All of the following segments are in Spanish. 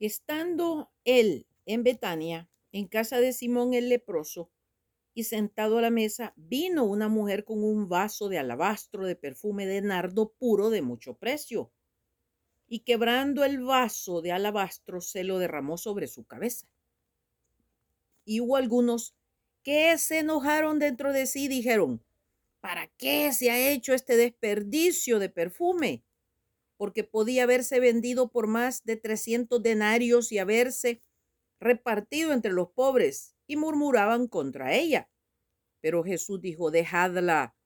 Estando él en Betania, en casa de Simón el leproso, y sentado a la mesa, vino una mujer con un vaso de alabastro de perfume de nardo puro de mucho precio, y quebrando el vaso de alabastro se lo derramó sobre su cabeza. Y hubo algunos que se enojaron dentro de sí y dijeron, ¿para qué se ha hecho este desperdicio de perfume? Porque podía haberse vendido por más de 300 denarios y haberse repartido entre los pobres, y murmuraban contra ella. Pero Jesús dijo, dejadla.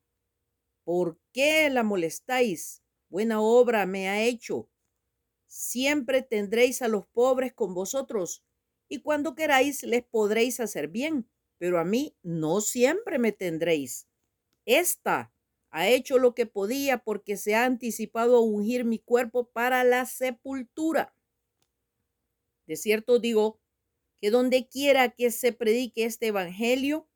¿Por qué la molestáis? Buena obra me ha hecho. Siempre tendréis a los pobres con vosotros, y cuando queráis les podréis hacer bien, pero a mí no siempre me tendréis. Esta ha hecho lo que podía porque se ha anticipado a ungir mi cuerpo para la sepultura. De cierto digo que donde quiera que se predique este evangelio,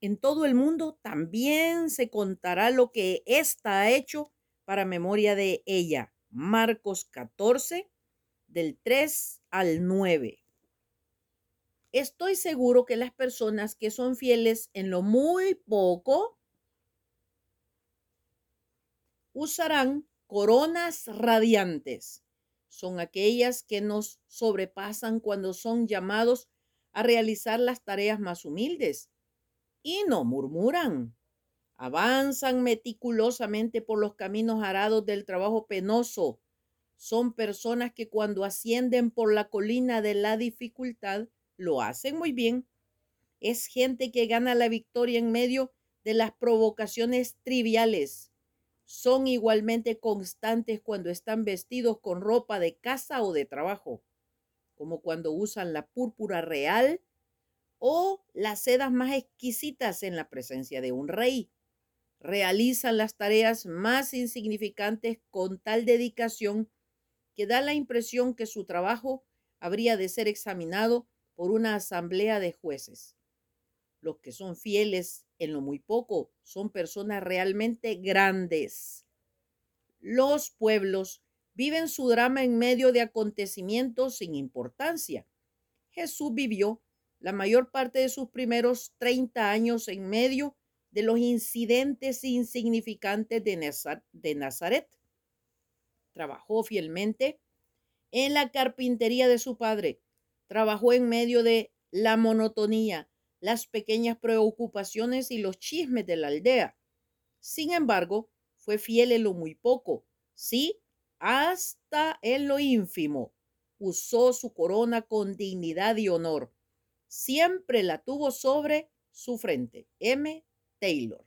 en todo el mundo también se contará lo que ésta ha hecho para memoria de ella. Marcos 14, del 3 al 9. Estoy seguro que las personas que son fieles en lo muy poco usarán coronas radiantes son aquellas que nos sobrepasan cuando son llamados a realizar las tareas más humildes y no murmuran. Avanzan meticulosamente por los caminos arados del trabajo penoso. Son personas que cuando ascienden por la colina de la dificultad lo hacen muy bien. Es gente que gana la victoria en medio de las provocaciones triviales son igualmente constantes cuando están vestidos con ropa de casa o de trabajo, como cuando usan la púrpura real o las sedas más exquisitas en la presencia de un rey. Realizan las tareas más insignificantes con tal dedicación que da la impresión que su trabajo habría de ser examinado por una asamblea de jueces. Los que son fieles en lo muy poco son personas realmente grandes. Los pueblos viven su drama en medio de acontecimientos sin importancia. Jesús vivió la mayor parte de sus primeros 30 años en medio de los incidentes insignificantes de Nazaret. Trabajó fielmente en la carpintería de su padre. Trabajó en medio de la monotonía, las pequeñas preocupaciones y los chismes de la aldea. Sin embargo, fue fiel en lo muy poco, sí, hasta en lo ínfimo. Usó su corona con dignidad y honor. Siempre la tuvo sobre su frente. M. Taylor.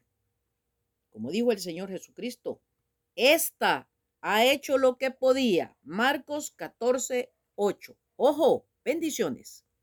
Como dijo el Señor Jesucristo, esta ha hecho lo que podía. Marcos 14, 8. Ojo, bendiciones.